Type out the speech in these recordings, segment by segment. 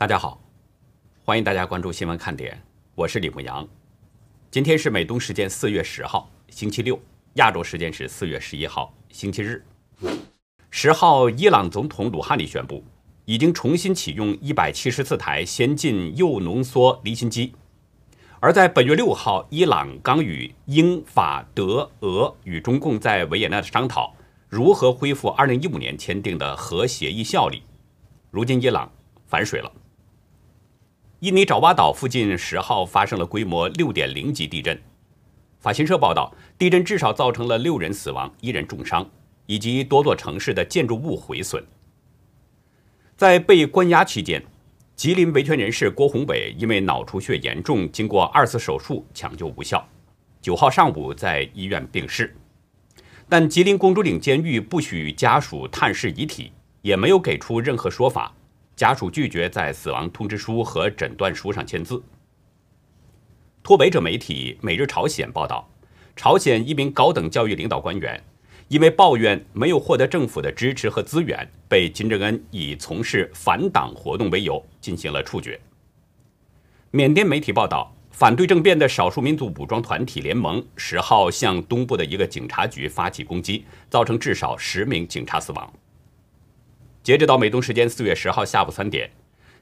大家好，欢迎大家关注新闻看点，我是李牧阳。今天是美东时间四月十号，星期六；亚洲时间是四月十一号，星期日。十号，伊朗总统鲁哈尼宣布，已经重新启用一百七十四台先进铀浓缩离心机。而在本月六号，伊朗刚与英法德俄与中共在维也纳的商讨如何恢复二零一五年签订的核协议效力。如今，伊朗反水了。印尼爪哇岛附近十号发生了规模六点零级地震。法新社报道，地震至少造成了六人死亡、一人重伤，以及多座城市的建筑物毁损。在被关押期间。吉林维权人士郭宏伟因为脑出血严重，经过二次手术抢救无效，九号上午在医院病逝。但吉林公主岭监狱不许家属探视遗体，也没有给出任何说法。家属拒绝在死亡通知书和诊断书上签字。脱北者媒体《每日朝鲜》报道，朝鲜一名高等教育领导官员。因为抱怨没有获得政府的支持和资源，被金正恩以从事反党活动为由进行了处决。缅甸媒体报道，反对政变的少数民族武装团体联盟十号向东部的一个警察局发起攻击，造成至少十名警察死亡。截止到美东时间四月十号下午三点，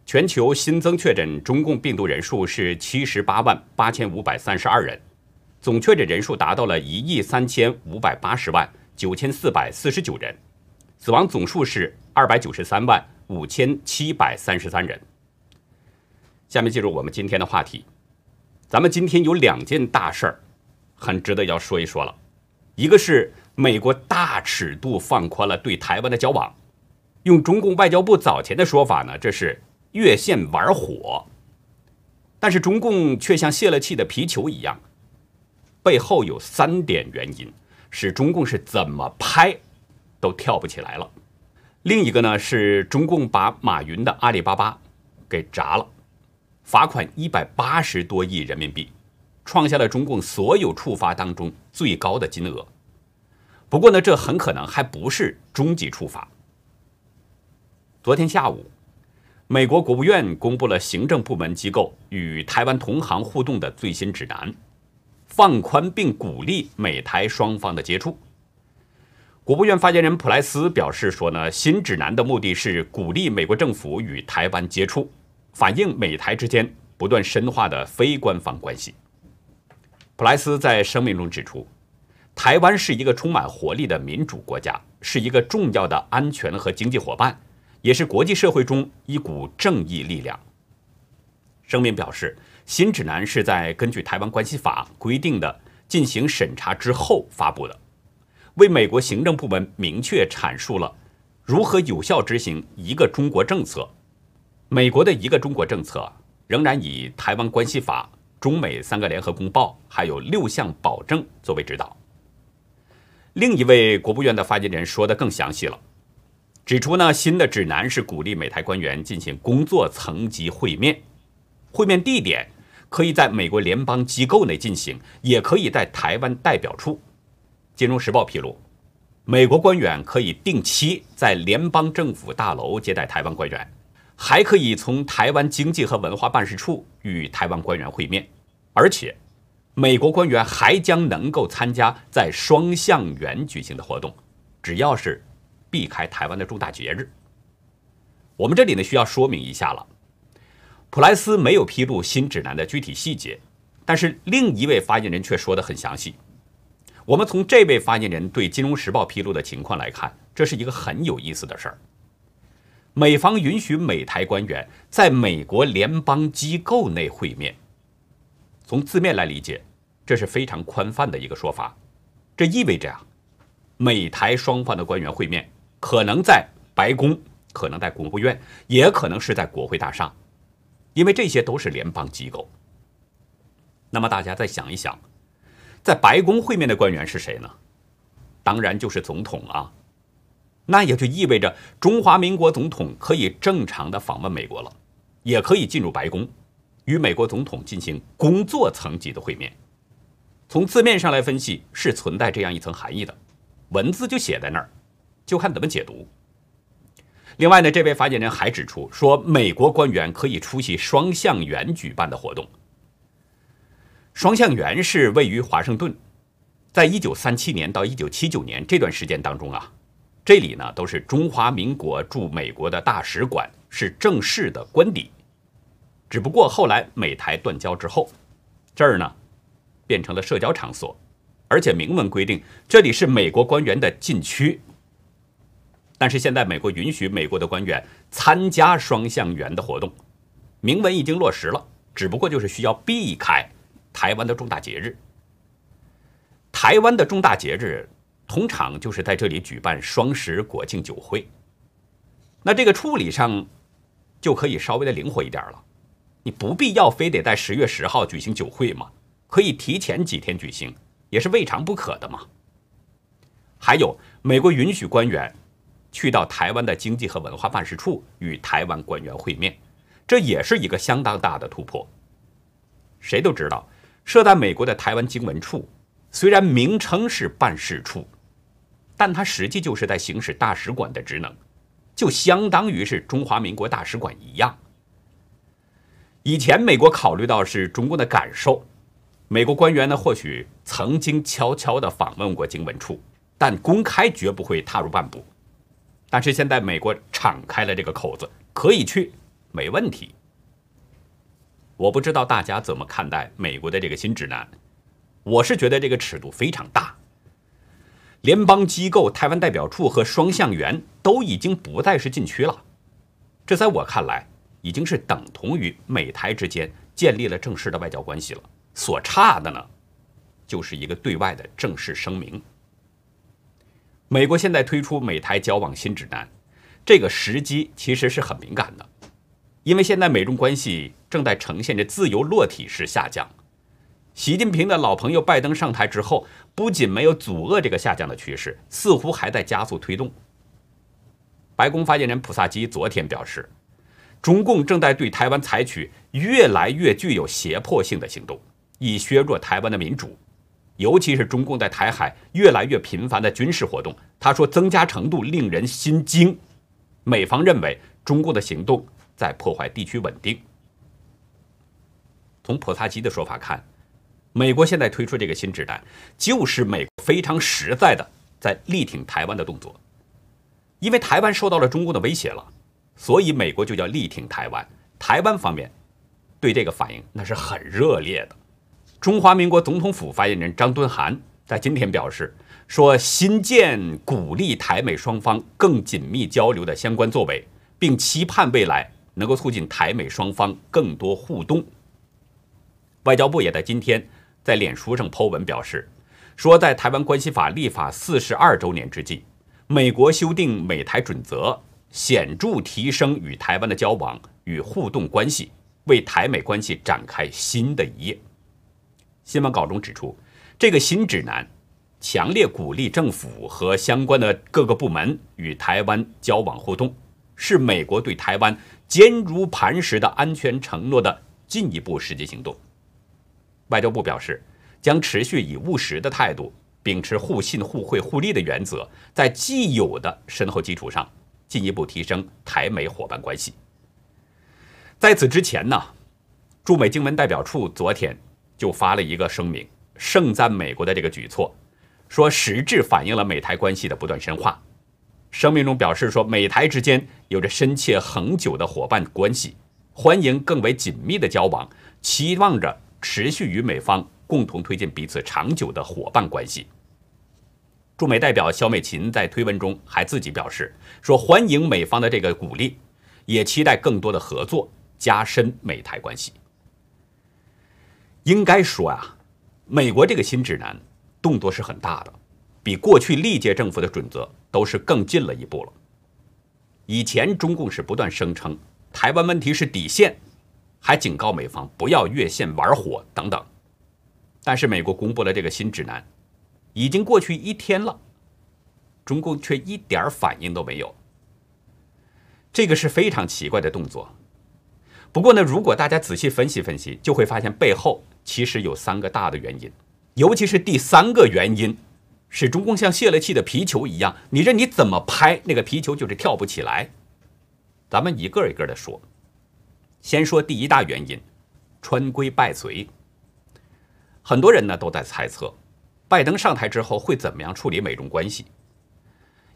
全球新增确诊中共病毒人数是七十八万八千五百三十二人，总确诊人数达到了一亿三千五百八十万。九千四百四十九人，死亡总数是二百九十三万五千七百三十三人。下面进入我们今天的话题，咱们今天有两件大事儿，很值得要说一说了。一个是美国大尺度放宽了对台湾的交往，用中共外交部早前的说法呢，这是越线玩火。但是中共却像泄了气的皮球一样，背后有三点原因。是中共是怎么拍都跳不起来了。另一个呢是中共把马云的阿里巴巴给砸了，罚款一百八十多亿人民币，创下了中共所有处罚当中最高的金额。不过呢，这很可能还不是终极处罚。昨天下午，美国国务院公布了行政部门机构与台湾同行互动的最新指南。放宽并鼓励美台双方的接触。国务院发言人普莱斯表示说呢，新指南的目的是鼓励美国政府与台湾接触，反映美台之间不断深化的非官方关系。普莱斯在声明中指出，台湾是一个充满活力的民主国家，是一个重要的安全和经济伙伴，也是国际社会中一股正义力量。声明表示。新指南是在根据《台湾关系法》规定的进行审查之后发布的，为美国行政部门明确阐述了如何有效执行一个中国政策。美国的一个中国政策仍然以《台湾关系法》、中美三个联合公报还有六项保证作为指导。另一位国务院的发言人说的更详细了，指出呢，新的指南是鼓励美台官员进行工作层级会面，会面地点。可以在美国联邦机构内进行，也可以在台湾代表处。金融时报披露，美国官员可以定期在联邦政府大楼接待台湾官员，还可以从台湾经济和文化办事处与台湾官员会面，而且，美国官员还将能够参加在双向园举行的活动，只要是避开台湾的重大节日。我们这里呢需要说明一下了。普莱斯没有披露新指南的具体细节，但是另一位发言人却说得很详细。我们从这位发言人对《金融时报》披露的情况来看，这是一个很有意思的事儿。美方允许美台官员在美国联邦机构内会面，从字面来理解，这是非常宽泛的一个说法。这意味着啊，美台双方的官员会面可能在白宫，可能在国务院，也可能是在国会大厦。因为这些都是联邦机构，那么大家再想一想，在白宫会面的官员是谁呢？当然就是总统啊。那也就意味着中华民国总统可以正常的访问美国了，也可以进入白宫，与美国总统进行工作层级的会面。从字面上来分析，是存在这样一层含义的，文字就写在那儿，就看怎么解读。另外呢，这位发言人还指出说，美国官员可以出席双向园举办的活动。双向园是位于华盛顿，在一九三七年到一九七九年这段时间当中啊，这里呢都是中华民国驻美国的大使馆，是正式的官邸。只不过后来美台断交之后，这儿呢变成了社交场所，而且明文规定这里是美国官员的禁区。但是现在美国允许美国的官员参加双向园的活动，明文已经落实了，只不过就是需要避开。台湾的重大节日，台湾的重大节日通常就是在这里举办双十国庆酒会。那这个处理上就可以稍微的灵活一点了，你不必要非得在十月十号举行酒会嘛，可以提前几天举行，也是未尝不可的嘛。还有，美国允许官员去到台湾的经济和文化办事处与台湾官员会面，这也是一个相当大的突破。谁都知道。设在美国的台湾经文处，虽然名称是办事处，但它实际就是在行使大使馆的职能，就相当于是中华民国大使馆一样。以前美国考虑到是中共的感受，美国官员呢或许曾经悄悄地访问过经文处，但公开绝不会踏入半步。但是现在美国敞开了这个口子，可以去，没问题。我不知道大家怎么看待美国的这个新指南，我是觉得这个尺度非常大。联邦机构、台湾代表处和双向园都已经不再是禁区了，这在我看来已经是等同于美台之间建立了正式的外交关系了。所差的呢，就是一个对外的正式声明。美国现在推出美台交往新指南，这个时机其实是很敏感的。因为现在美中关系正在呈现着自由落体式下降，习近平的老朋友拜登上台之后，不仅没有阻遏这个下降的趋势，似乎还在加速推动。白宫发言人普萨基昨天表示，中共正在对台湾采取越来越具有胁迫性的行动，以削弱台湾的民主，尤其是中共在台海越来越频繁的军事活动。他说，增加程度令人心惊。美方认为，中共的行动。在破坏地区稳定。从普萨基的说法看，美国现在推出这个新指南，就是美非常实在的在力挺台湾的动作。因为台湾受到了中共的威胁了，所以美国就叫力挺台湾。台湾方面对这个反应那是很热烈的。中华民国总统府发言人张敦涵在今天表示说，新建鼓励台美双方更紧密交流的相关作为，并期盼未来。能够促进台美双方更多互动。外交部也在今天在脸书上抛文表示，说在台湾关系法立法四十二周年之际，美国修订美台准则，显著提升与台湾的交往与互动关系，为台美关系展开新的一页。新闻稿中指出，这个新指南强烈鼓励政府和相关的各个部门与台湾交往互动，是美国对台湾。坚如磐石的安全承诺的进一步实际行动。外交部表示，将持续以务实的态度，秉持互信、互惠、互利的原则，在既有的深厚基础上，进一步提升台美伙伴关系。在此之前呢，驻美经文代表处昨天就发了一个声明，盛赞美国的这个举措，说实质反映了美台关系的不断深化。声明中表示说，美台之间有着深切恒久的伙伴关系，欢迎更为紧密的交往，期望着持续与美方共同推进彼此长久的伙伴关系。驻美代表肖美琴在推文中还自己表示说，欢迎美方的这个鼓励，也期待更多的合作，加深美台关系。应该说啊，美国这个新指南动作是很大的，比过去历届政府的准则。都是更近了一步了。以前中共是不断声称台湾问题是底线，还警告美方不要越线玩火等等。但是美国公布了这个新指南，已经过去一天了，中共却一点反应都没有。这个是非常奇怪的动作。不过呢，如果大家仔细分析分析，就会发现背后其实有三个大的原因，尤其是第三个原因。是中共像泄了气的皮球一样，你这你怎么拍那个皮球就是跳不起来。咱们一个一个的说。先说第一大原因，川规败随。很多人呢都在猜测，拜登上台之后会怎么样处理美中关系。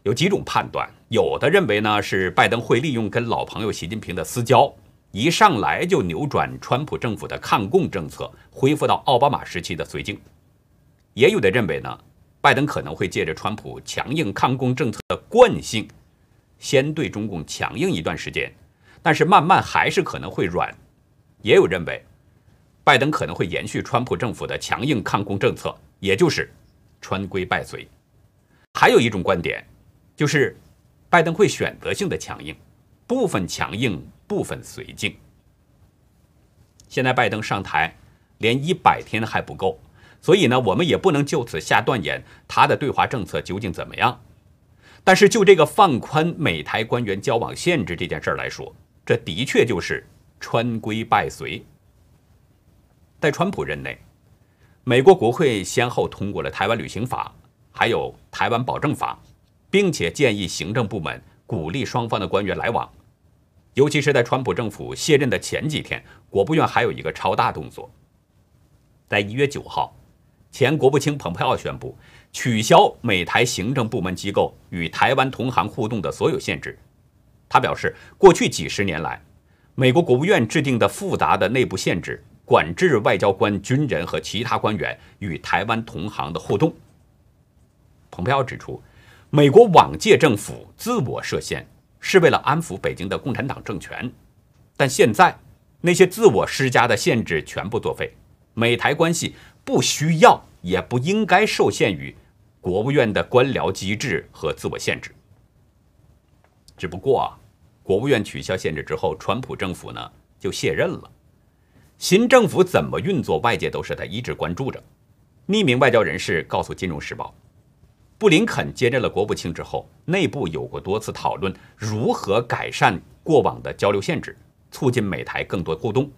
有几种判断，有的认为呢是拜登会利用跟老朋友习近平的私交，一上来就扭转川普政府的抗共政策，恢复到奥巴马时期的绥靖；也有的认为呢，拜登可能会借着川普强硬抗共政策的惯性，先对中共强硬一段时间。但是慢慢还是可能会软，也有认为，拜登可能会延续川普政府的强硬抗共政策，也就是川规败随。还有一种观点，就是拜登会选择性的强硬，部分强硬，部分绥靖。现在拜登上台连一百天还不够，所以呢，我们也不能就此下断言他的对华政策究竟怎么样。但是就这个放宽美台官员交往限制这件事儿来说，这的确就是川规败随。在川普任内，美国国会先后通过了《台湾旅行法》，还有《台湾保证法》，并且建议行政部门鼓励双方的官员来往。尤其是在川普政府卸任的前几天，国务院还有一个超大动作。在一月九号，前国务卿蓬佩奥宣布取消美台行政部门机构与台湾同行互动的所有限制。他表示，过去几十年来，美国国务院制定的复杂的内部限制，管制外交官、军人和其他官员与台湾同行的互动。蓬佩奥指出，美国往届政府自我设限，是为了安抚北京的共产党政权，但现在那些自我施加的限制全部作废，美台关系不需要也不应该受限于国务院的官僚机制和自我限制。只不过啊。国务院取消限制之后，川普政府呢就卸任了。新政府怎么运作，外界都是在一直关注着。匿名外交人士告诉《金融时报》，布林肯接任了国务卿之后，内部有过多次讨论如何改善过往的交流限制，促进美台更多互动。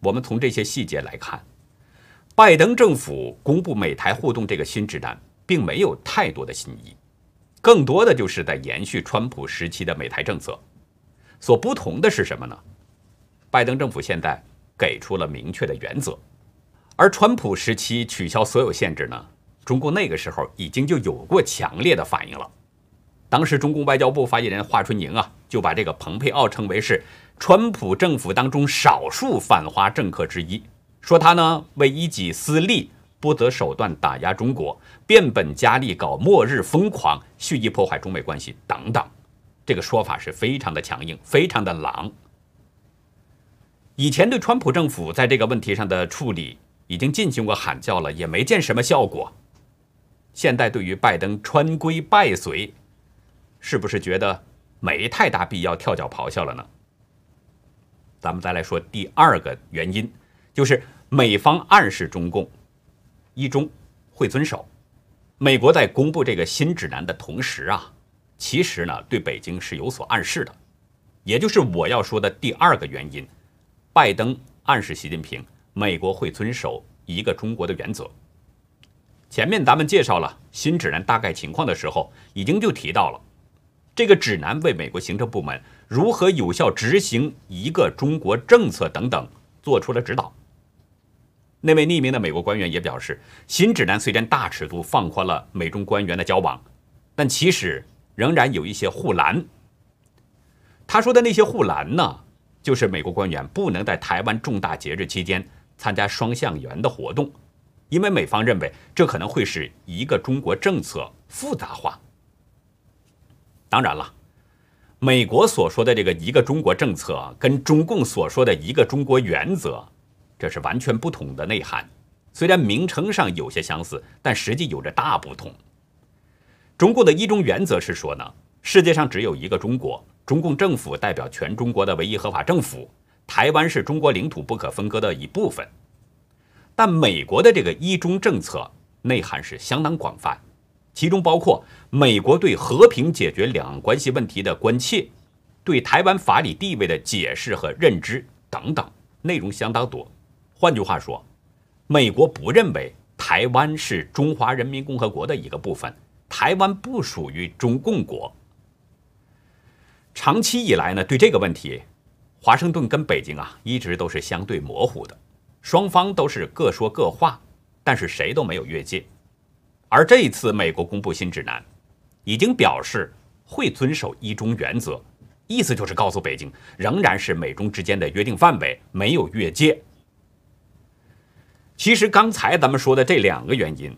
我们从这些细节来看，拜登政府公布美台互动这个新指南，并没有太多的新意。更多的就是在延续川普时期的美台政策，所不同的是什么呢？拜登政府现在给出了明确的原则，而川普时期取消所有限制呢？中共那个时候已经就有过强烈的反应了。当时中共外交部发言人华春莹啊，就把这个蓬佩奥称为是川普政府当中少数反华政客之一，说他呢为一己私利。不择手段打压中国，变本加厉搞末日疯狂，蓄意破坏中美关系等等，这个说法是非常的强硬，非常的狼。以前对川普政府在这个问题上的处理已经进行过喊叫了，也没见什么效果。现在对于拜登穿规败随，是不是觉得没太大必要跳脚咆哮了呢？咱们再来说第二个原因，就是美方暗示中共。一中会遵守。美国在公布这个新指南的同时啊，其实呢对北京是有所暗示的，也就是我要说的第二个原因。拜登暗示习近平，美国会遵守一个中国的原则。前面咱们介绍了新指南大概情况的时候，已经就提到了这个指南为美国行政部门如何有效执行一个中国政策等等做出了指导。那位匿名的美国官员也表示，新指南虽然大尺度放宽了美中官员的交往，但其实仍然有一些护栏。他说的那些护栏呢，就是美国官员不能在台湾重大节日期间参加双向圆的活动，因为美方认为这可能会使一个中国政策复杂化。当然了，美国所说的这个一个中国政策，跟中共所说的一个中国原则。这是完全不同的内涵，虽然名称上有些相似，但实际有着大不同。中共的一中原则是说呢，世界上只有一个中国，中共政府代表全中国的唯一合法政府，台湾是中国领土不可分割的一部分。但美国的这个一中政策内涵是相当广泛，其中包括美国对和平解决两岸关系问题的关切，对台湾法理地位的解释和认知等等，内容相当多。换句话说，美国不认为台湾是中华人民共和国的一个部分，台湾不属于中共国。长期以来呢，对这个问题，华盛顿跟北京啊一直都是相对模糊的，双方都是各说各话，但是谁都没有越界。而这一次，美国公布新指南，已经表示会遵守一中原则，意思就是告诉北京，仍然是美中之间的约定范围，没有越界。其实刚才咱们说的这两个原因，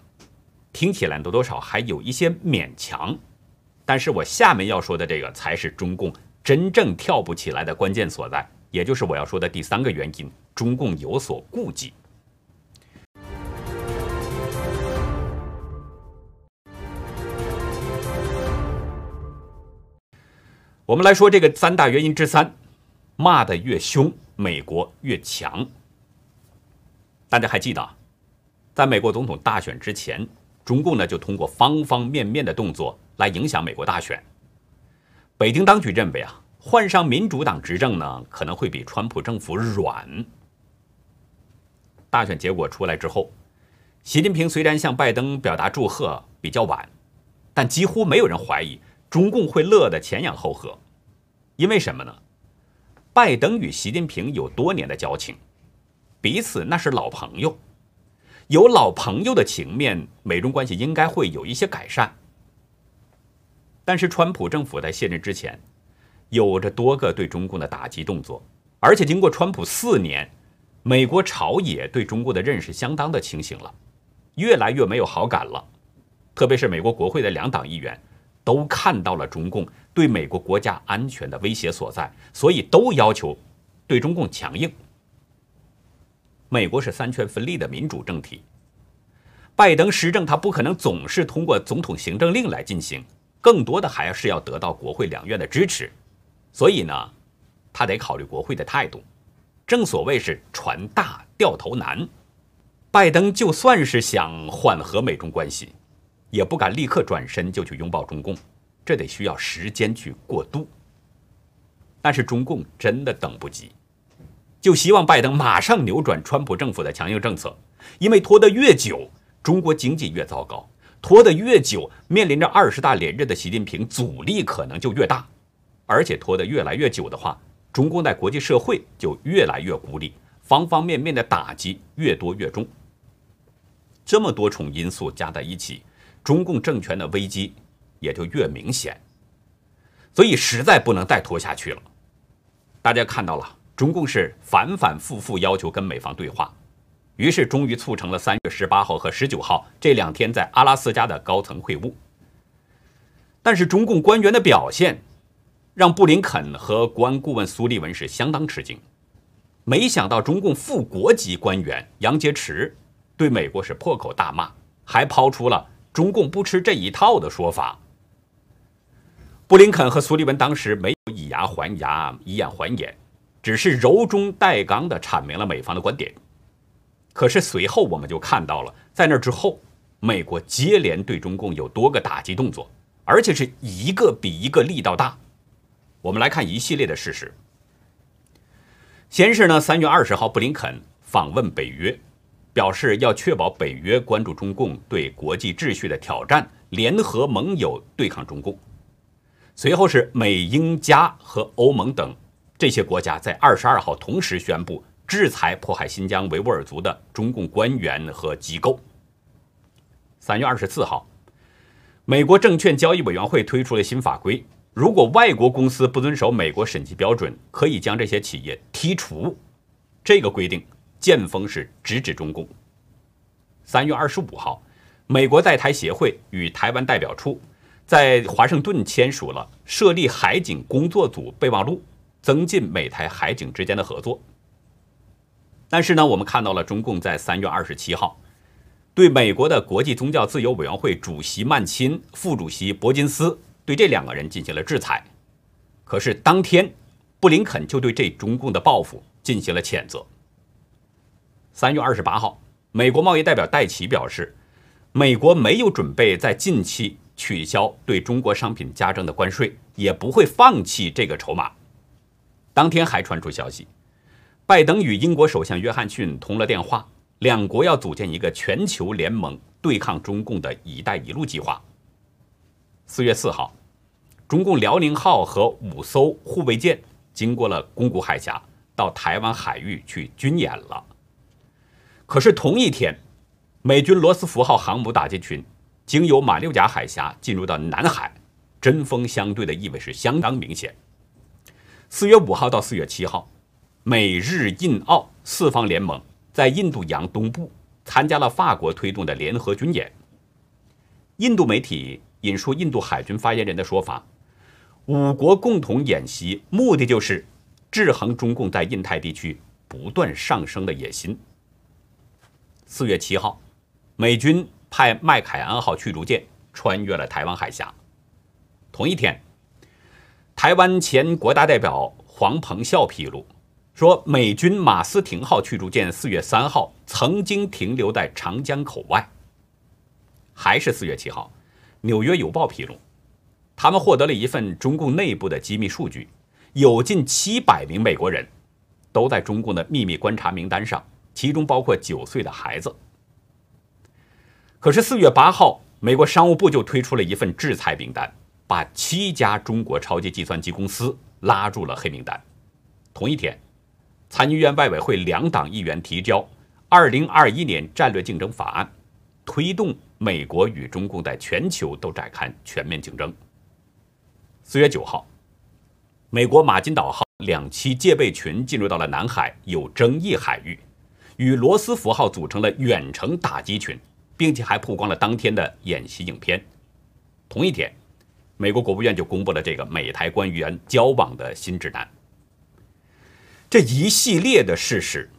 听起来多多少还有一些勉强。但是我下面要说的这个才是中共真正跳不起来的关键所在，也就是我要说的第三个原因：中共有所顾忌。我们来说这个三大原因之三：骂得越凶，美国越强。大家还记得，在美国总统大选之前，中共呢就通过方方面面的动作。来影响美国大选。北京当局认为啊，换上民主党执政呢，可能会比川普政府软。大选结果出来之后，习近平虽然向拜登表达祝贺比较晚，但几乎没有人怀疑中共会乐得前仰后合。因为什么呢？拜登与习近平有多年的交情，彼此那是老朋友，有老朋友的情面，美中关系应该会有一些改善。但是，川普政府在卸任之前，有着多个对中共的打击动作，而且经过川普四年，美国朝野对中国的认识相当的清醒了，越来越没有好感了。特别是美国国会的两党议员，都看到了中共对美国国家安全的威胁所在，所以都要求对中共强硬。美国是三权分立的民主政体，拜登施政他不可能总是通过总统行政令来进行。更多的还是要得到国会两院的支持，所以呢，他得考虑国会的态度。正所谓是船大掉头难，拜登就算是想缓和美中关系，也不敢立刻转身就去拥抱中共，这得需要时间去过渡。但是中共真的等不及，就希望拜登马上扭转川普政府的强硬政策，因为拖得越久，中国经济越糟糕。拖得越久，面临着二十大连任的习近平阻力可能就越大，而且拖得越来越久的话，中共在国际社会就越来越孤立，方方面面的打击越多越重。这么多重因素加在一起，中共政权的危机也就越明显。所以实在不能再拖下去了。大家看到了，中共是反反复复要求跟美方对话。于是，终于促成了三月十八号和十九号这两天在阿拉斯加的高层会晤。但是，中共官员的表现让布林肯和国安顾问苏利文是相当吃惊。没想到，中共副国级官员杨洁篪对美国是破口大骂，还抛出了“中共不吃这一套”的说法。布林肯和苏利文当时没有以牙还牙、以眼还眼，只是柔中带刚地阐明了美方的观点。可是随后我们就看到了，在那之后，美国接连对中共有多个打击动作，而且是一个比一个力道大。我们来看一系列的事实。先是呢，三月二十号，布林肯访问北约，表示要确保北约关注中共对国际秩序的挑战，联合盟友对抗中共。随后是美英加和欧盟等这些国家在二十二号同时宣布。制裁迫害新疆维吾尔族的中共官员和机构。三月二十四号，美国证券交易委员会推出了新法规，如果外国公司不遵守美国审计标准，可以将这些企业剔除。这个规定见风是直指中共。三月二十五号，美国在台协会与台湾代表处在华盛顿签署了设立海警工作组备忘录，增进美台海警之间的合作。但是呢，我们看到了中共在三月二十七号对美国的国际宗教自由委员会主席曼钦、副主席伯金斯对这两个人进行了制裁。可是当天，布林肯就对这中共的报复进行了谴责。三月二十八号，美国贸易代表戴奇表示，美国没有准备在近期取消对中国商品加征的关税，也不会放弃这个筹码。当天还传出消息。拜登与英国首相约翰逊通了电话，两国要组建一个全球联盟对抗中共的一带一路计划。四月四号，中共辽宁号和五艘护卫舰经过了宫古海峡，到台湾海域去军演了。可是同一天，美军罗斯福号航母打击群经由马六甲海峡进入到南海，针锋相对的意味是相当明显。四月五号到四月七号，美日印澳四方联盟在印度洋东部参加了法国推动的联合军演。印度媒体引述印度海军发言人的说法，五国共同演习目的就是制衡中共在印太地区不断上升的野心。四月七号，美军派麦凯恩号驱逐舰穿越了台湾海峡。同一天，台湾前国大代表黄鹏孝披露说，美军马斯廷号驱逐舰四月三号曾经停留在长江口外。还是四月七号，《纽约邮报》披露，他们获得了一份中共内部的机密数据，有近七百名美国人都在中共的秘密观察名单上，其中包括九岁的孩子。可是四月八号，美国商务部就推出了一份制裁名单，把七家中国超级计算机公司拉入了黑名单。同一天，参议院外委会两党议员提交《二零二一年战略竞争法案》，推动。美国与中共在全球都展开全面竞争。四月九号，美国马金岛号两栖戒备群进入到了南海有争议海域，与罗斯福号组成了远程打击群，并且还曝光了当天的演习影片。同一天，美国国务院就公布了这个美台官员交往的新指南。这一系列的事实，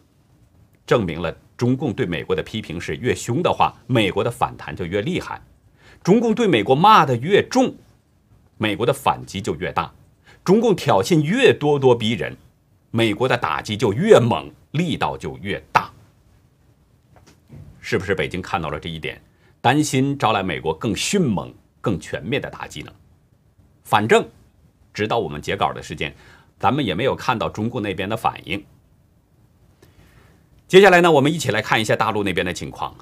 证明了。中共对美国的批评是越凶的话，美国的反弹就越厉害；中共对美国骂的越重，美国的反击就越大；中共挑衅越咄咄逼人，美国的打击就越猛，力道就越大。是不是北京看到了这一点，担心招来美国更迅猛、更全面的打击呢？反正，直到我们截稿的时间，咱们也没有看到中共那边的反应。接下来呢，我们一起来看一下大陆那边的情况。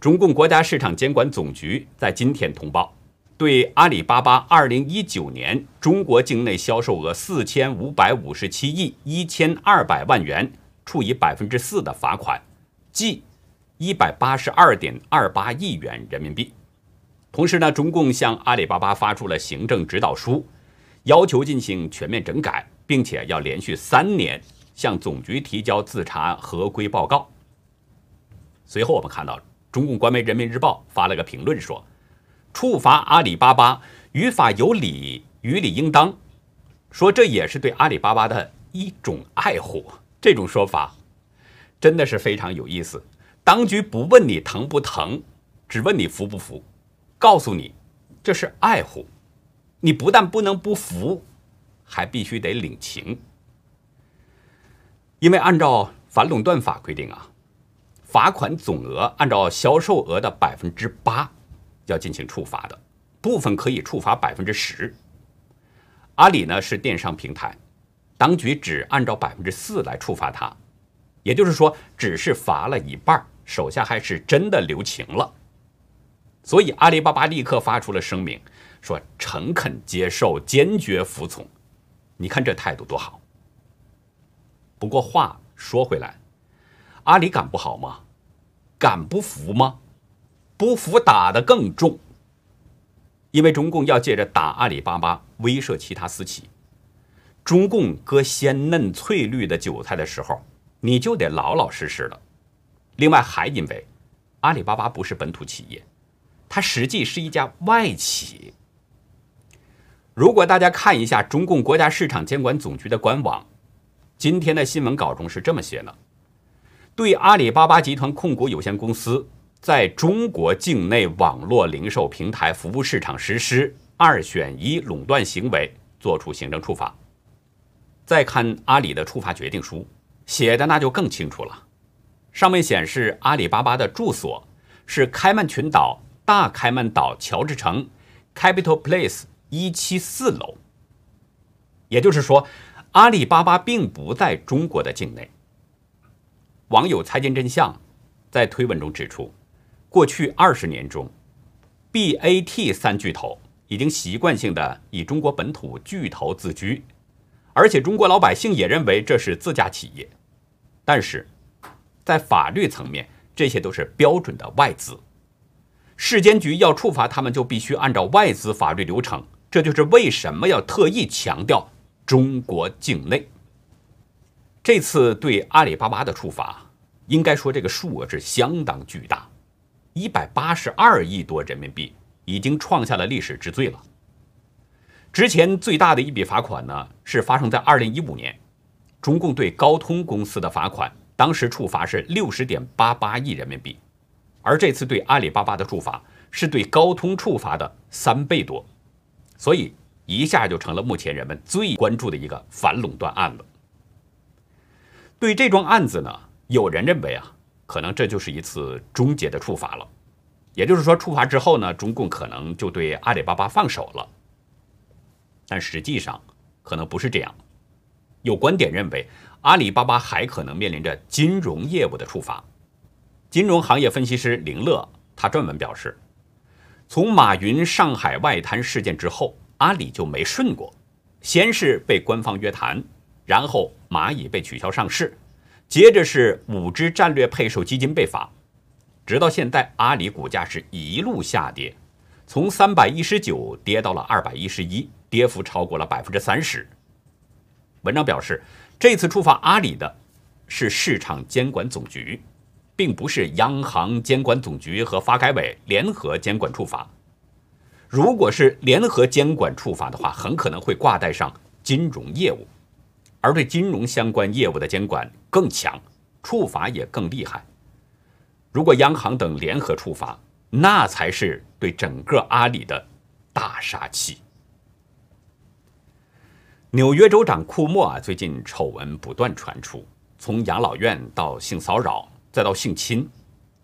中共国家市场监管总局在今天通报，对阿里巴巴2019年中国境内销售额4557亿1200万元处以百分之四的罚款，计182.28亿元人民币。同时呢，中共向阿里巴巴发出了行政指导书，要求进行全面整改，并且要连续三年。向总局提交自查合规报告。随后，我们看到中共官媒《人民日报》发了个评论说：“处罚阿里巴巴于法有理，于理应当。”说这也是对阿里巴巴的一种爱护。这种说法真的是非常有意思。当局不问你疼不疼，只问你服不服，告诉你这是爱护。你不但不能不服，还必须得领情。因为按照反垄断法规定啊，罚款总额按照销售额的百分之八要进行处罚的，部分可以处罚百分之十。阿里呢是电商平台，当局只按照百分之四来处罚它，也就是说只是罚了一半，手下还是真的留情了。所以阿里巴巴立刻发出了声明，说诚恳接受，坚决服从。你看这态度多好。不过话说回来，阿里敢不好吗？敢不服吗？不服打得更重。因为中共要借着打阿里巴巴威慑其他私企。中共割鲜嫩翠绿的韭菜的时候，你就得老老实实了。另外还因为阿里巴巴不是本土企业，它实际是一家外企。如果大家看一下中共国家市场监管总局的官网。今天的新闻稿中是这么写的：对阿里巴巴集团控股有限公司在中国境内网络零售平台服务市场实施二选一垄断行为，作出行政处罚。再看阿里的处罚决定书，写的那就更清楚了。上面显示阿里巴巴的住所是开曼群岛大开曼岛乔治城 Capital Place 一七四楼，也就是说。阿里巴巴并不在中国的境内。网友猜见真相在推文中指出，过去二十年中，BAT 三巨头已经习惯性的以中国本土巨头自居，而且中国老百姓也认为这是自家企业。但是，在法律层面，这些都是标准的外资。市监局要处罚他们，就必须按照外资法律流程。这就是为什么要特意强调中国境内。这次对阿里巴巴的处罚，应该说这个数额是相当巨大，一百八十二亿多人民币，已经创下了历史之最了。之前最大的一笔罚款呢，是发生在二零一五年。中共对高通公司的罚款，当时处罚是六十点八八亿人民币，而这次对阿里巴巴的处罚是对高通处罚的三倍多，所以一下就成了目前人们最关注的一个反垄断案子。对这桩案子呢，有人认为啊，可能这就是一次终结的处罚了，也就是说，处罚之后呢，中共可能就对阿里巴巴放手了。但实际上可能不是这样。有观点认为，阿里巴巴还可能面临着金融业务的处罚。金融行业分析师林乐他撰文表示，从马云上海外滩事件之后，阿里就没顺过。先是被官方约谈，然后蚂蚁被取消上市，接着是五只战略配售基金被罚，直到现在，阿里股价是一路下跌，从三百一十九跌到了二百一十一，跌幅超过了百分之三十。文章表示，这次处罚阿里的是市场监管总局，并不是央行监管总局和发改委联合监管处罚。如果是联合监管处罚的话，很可能会挂带上金融业务，而对金融相关业务的监管更强，处罚也更厉害。如果央行等联合处罚，那才是对整个阿里的大杀器。纽约州长库莫啊，最近丑闻不断传出，从养老院到性骚扰，再到性侵，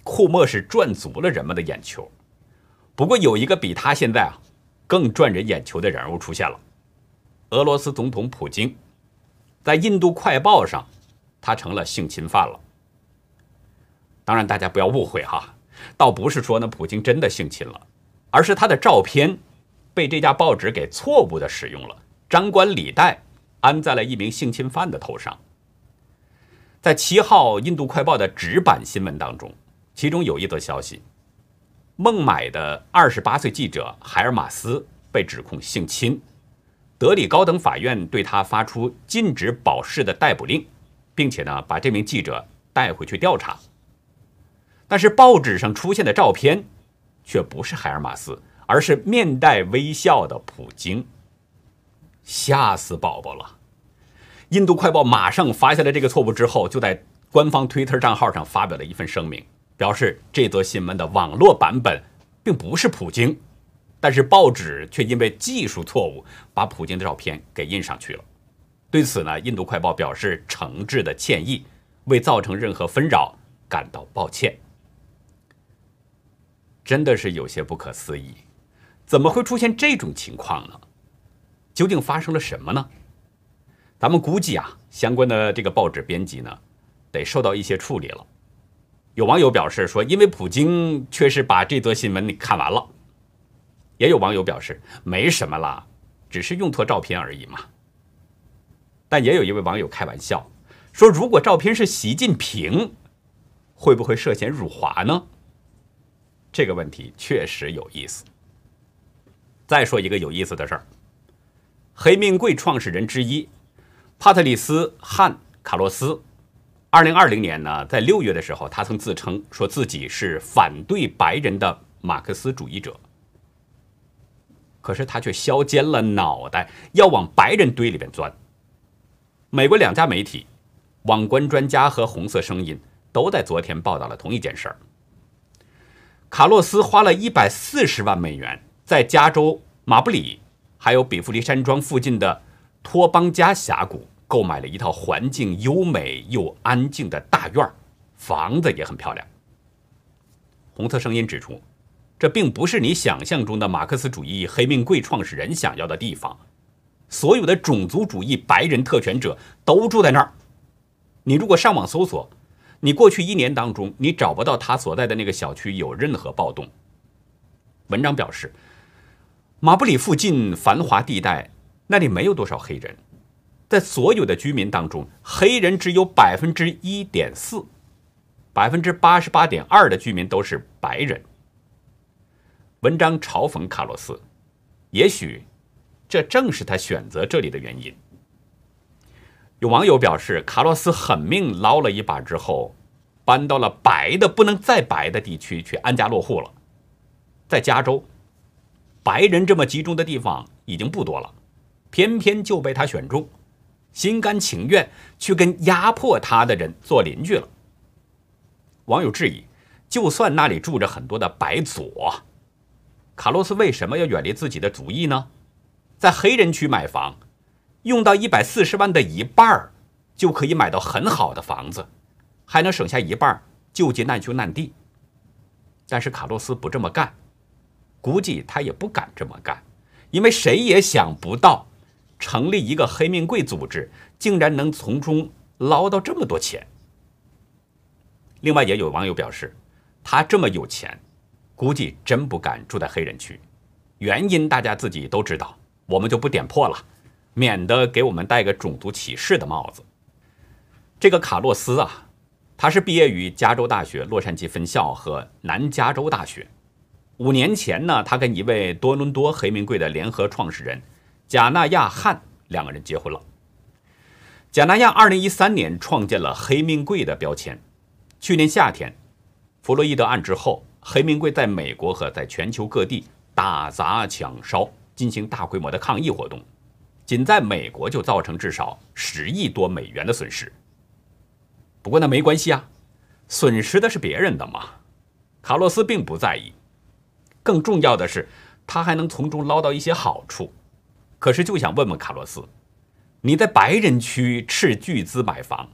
库莫是赚足了人们的眼球。不过有一个比他现在啊更赚人眼球的人物出现了，俄罗斯总统普京，在印度快报上，他成了性侵犯了。当然，大家不要误会哈，倒不是说呢普京真的性侵了，而是他的照片被这家报纸给错误的使用了。张冠李戴，安在了一名性侵犯的头上。在七号《印度快报》的纸版新闻当中，其中有一则消息：孟买的二十八岁记者海尔马斯被指控性侵，德里高等法院对他发出禁止保释的逮捕令，并且呢把这名记者带回去调查。但是报纸上出现的照片却不是海尔马斯，而是面带微笑的普京。吓死宝宝了！印度快报马上发现了这个错误之后，就在官方 Twitter 账号上发表了一份声明，表示这则新闻的网络版本并不是普京，但是报纸却因为技术错误把普京的照片给印上去了。对此呢，印度快报表示诚挚的歉意，未造成任何纷扰感到抱歉。真的是有些不可思议，怎么会出现这种情况呢？究竟发生了什么呢？咱们估计啊，相关的这个报纸编辑呢，得受到一些处理了。有网友表示说，因为普京确实把这则新闻你看完了。也有网友表示没什么啦，只是用错照片而已嘛。但也有一位网友开玩笑说，如果照片是习近平，会不会涉嫌辱华呢？这个问题确实有意思。再说一个有意思的事儿。黑命贵创始人之一帕特里斯·汉·卡洛斯，二零二零年呢，在六月的时候，他曾自称说自己是反对白人的马克思主义者。可是他却削尖了脑袋要往白人堆里边钻。美国两家媒体《网关专家》和《红色声音》都在昨天报道了同一件事儿：卡洛斯花了一百四十万美元在加州马布里。还有比弗利山庄附近的托邦加峡谷，购买了一套环境优美又安静的大院房子也很漂亮。红色声音指出，这并不是你想象中的马克思主义黑命贵创始人想要的地方。所有的种族主义白人特权者都住在那儿。你如果上网搜索，你过去一年当中，你找不到他所在的那个小区有任何暴动。文章表示。马布里附近繁华地带，那里没有多少黑人，在所有的居民当中，黑人只有百分之一点四，百分之八十八点二的居民都是白人。文章嘲讽卡洛斯，也许这正是他选择这里的原因。有网友表示，卡洛斯狠命捞了一把之后，搬到了白的不能再白的地区去安家落户了。在加州，白人这么集中的地方已经不多了，偏偏就被他选中，心甘情愿去跟压迫他的人做邻居了。网友质疑，就算那里住着很多的白左，卡洛斯为什么要远离自己的族裔呢？在黑人区买房。用到一百四十万的一半儿，就可以买到很好的房子，还能省下一半救济难兄难弟。但是卡洛斯不这么干，估计他也不敢这么干，因为谁也想不到，成立一个黑命贵组织，竟然能从中捞到这么多钱。另外，也有网友表示，他这么有钱，估计真不敢住在黑人区，原因大家自己都知道，我们就不点破了。免得给我们戴个种族歧视的帽子。这个卡洛斯啊，他是毕业于加州大学洛杉矶分校和南加州大学。五年前呢，他跟一位多伦多黑名贵的联合创始人贾纳亚汉两个人结婚了。贾纳亚二零一三年创建了黑名贵的标签。去年夏天，弗洛伊德案之后，黑名贵在美国和在全球各地打砸抢烧，进行大规模的抗议活动。仅在美国就造成至少十亿多美元的损失。不过那没关系啊，损失的是别人的嘛。卡洛斯并不在意，更重要的是他还能从中捞到一些好处。可是就想问问卡洛斯，你在白人区斥巨资买房，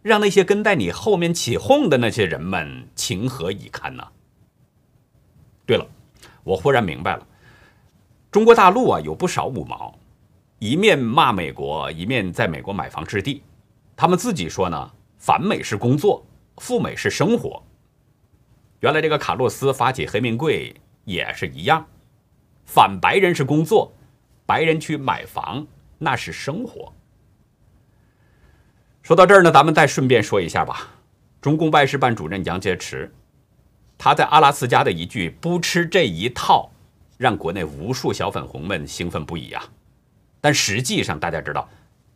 让那些跟在你后面起哄的那些人们情何以堪呢？对了，我忽然明白了，中国大陆啊有不少五毛。一面骂美国，一面在美国买房置地。他们自己说呢，反美是工作，赴美是生活。原来这个卡洛斯发起黑命贵也是一样，反白人是工作，白人去买房那是生活。说到这儿呢，咱们再顺便说一下吧。中共外事办主任杨洁篪，他在阿拉斯加的一句“不吃这一套”，让国内无数小粉红们兴奋不已啊。但实际上，大家知道，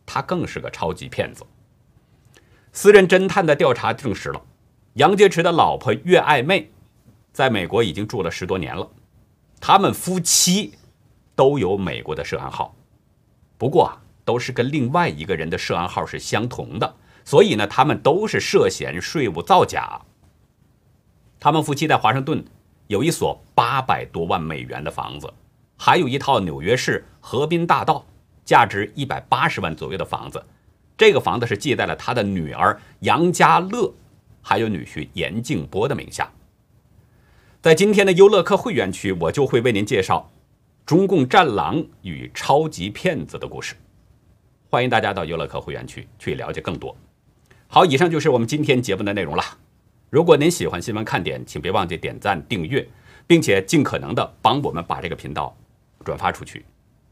他更是个超级骗子。私人侦探的调查证实了，杨洁篪的老婆岳爱妹，在美国已经住了十多年了。他们夫妻都有美国的涉案号，不过都是跟另外一个人的涉案号是相同的，所以呢，他们都是涉嫌税务造假。他们夫妻在华盛顿有一所八百多万美元的房子，还有一套纽约市河滨大道。价值一百八十万左右的房子，这个房子是记在了他的女儿杨家乐，还有女婿严静波的名下。在今天的优乐客会员区，我就会为您介绍中共战狼与超级骗子的故事。欢迎大家到优乐客会员区去了解更多。好，以上就是我们今天节目的内容了。如果您喜欢新闻看点，请别忘记点赞、订阅，并且尽可能的帮我们把这个频道转发出去。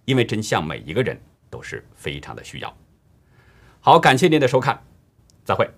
因为真相，每一个人都是非常的需要。好，感谢您的收看，再会。